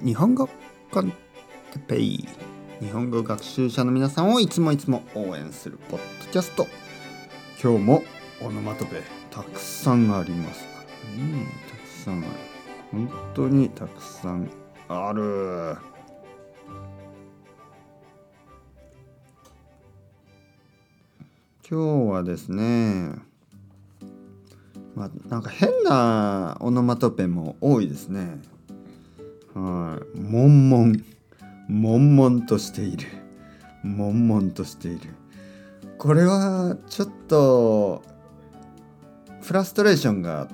日本語コンテペイ日本語学習者の皆さんをいつもいつも応援するポッドキャスト。今日もオノマトペたくさんあります。うんたくさんある。本当にたくさんある。今日はですねまあなんか変なオノマトペも多いですね。悶々悶々としている。悶々としている。これはちょっとフラストレーションが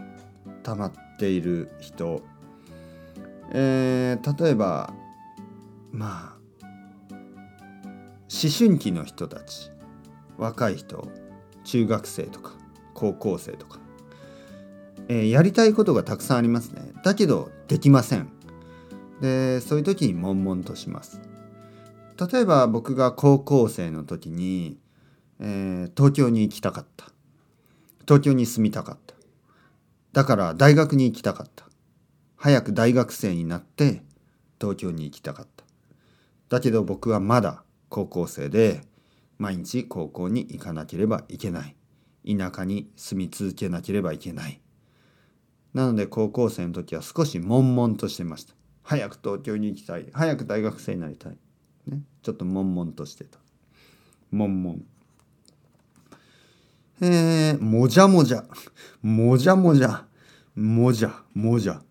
溜まっている人。えー、例えばまあ思春期の人たち。若い人。中学生とか高校生とか、えー、やりたいことがたくさんありますね。だけどできません。でそういう時に悶々とします。例えば僕が高校生の時に、えー、東京に行きたかった。東京に住みたかった。だから大学に行きたかった。早く大学生になって東京に行きたかった。だけど僕はまだ高校生で毎日高校に行かなければいけない。田舎に住み続けなければいけない。なので高校生の時は少し悶々としてました。早く東京に行きたい。早く大学生になりたい、ね、ちょっと悶々としてた。悶々。えー、もじゃもじゃ。もじゃもじゃ。もじゃ。もじゃ。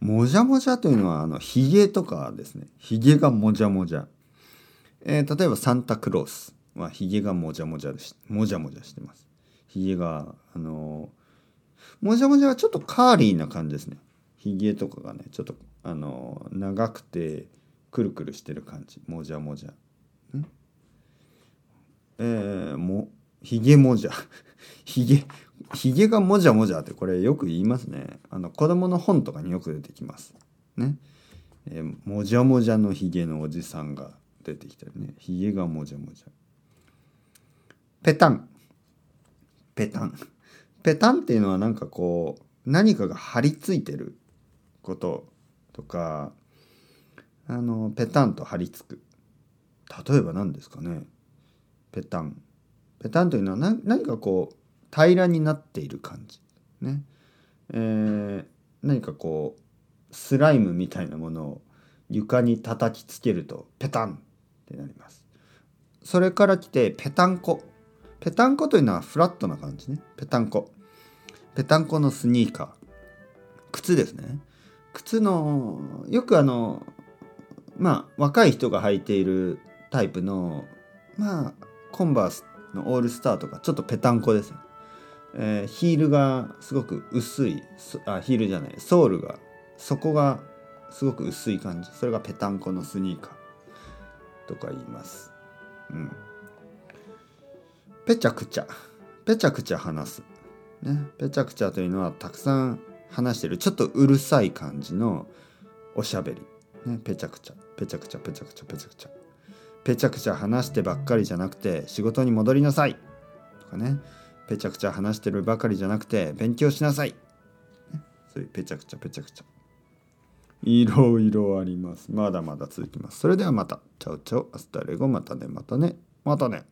もじゃもじゃというのはあのひげとかですね。ひげがもじゃもじゃ、えー、例えばサンタクロースはひげがもじゃもじゃでしもじゃもじゃしてます。ひげがあのもじゃもじゃはちょっとカーリーな感じですね。ひげとかがねちょっとあの長くてくるくるしてる感じ。もじゃもじゃ。えー、もひげもじゃ。ひげひげがもじゃもじゃってこれよく言いますね。あの子供の本とかによく出てきます。ね。えー、もじゃもじゃのひげのおじさんが出てきたりね。ひげがもじゃもじゃ。ペタン。ペタン。ペタンっていうのはなんかこう何かが張り付いてることとかあのペタンと張り付く。例えば何ですかね。ペタン。ペタンというのは何何かこう平らになっている感じ。ね。えー、何かこうスライムみたいなものを床に叩きつけるとペタンってなります。それから来てペタンコ。ペタンコというのはフラットな感じね。ペタンコ。ペタンコのスニーカー。靴ですね。靴のよくあのまあ若い人が履いているタイプのまあコンバースのオールスターとかちょっとペタンコですね、えー、ヒールがすごく薄いあヒールじゃないソールが底がすごく薄い感じ。それがペタンコのスニーカーとか言います。うん。ペチャクチャペチャクチャ話す。ね。ペチャクチャというのはたくさん話してるちょっとうるさい感じのおしゃべり、ね、ペチャクチャペチャクチャペチャクチャペチャクチャペチャクチャ話してばっかりじゃなくて仕事に戻りなさい。とかね。ペチャクチャ話してるばかりじゃなくて勉強しなさい、ね、そういうペチャクチャペチャクチャいろいろあります。まだまだ続きます。それではまた。チャウチャウアスタレゴ。またねまたね。またね。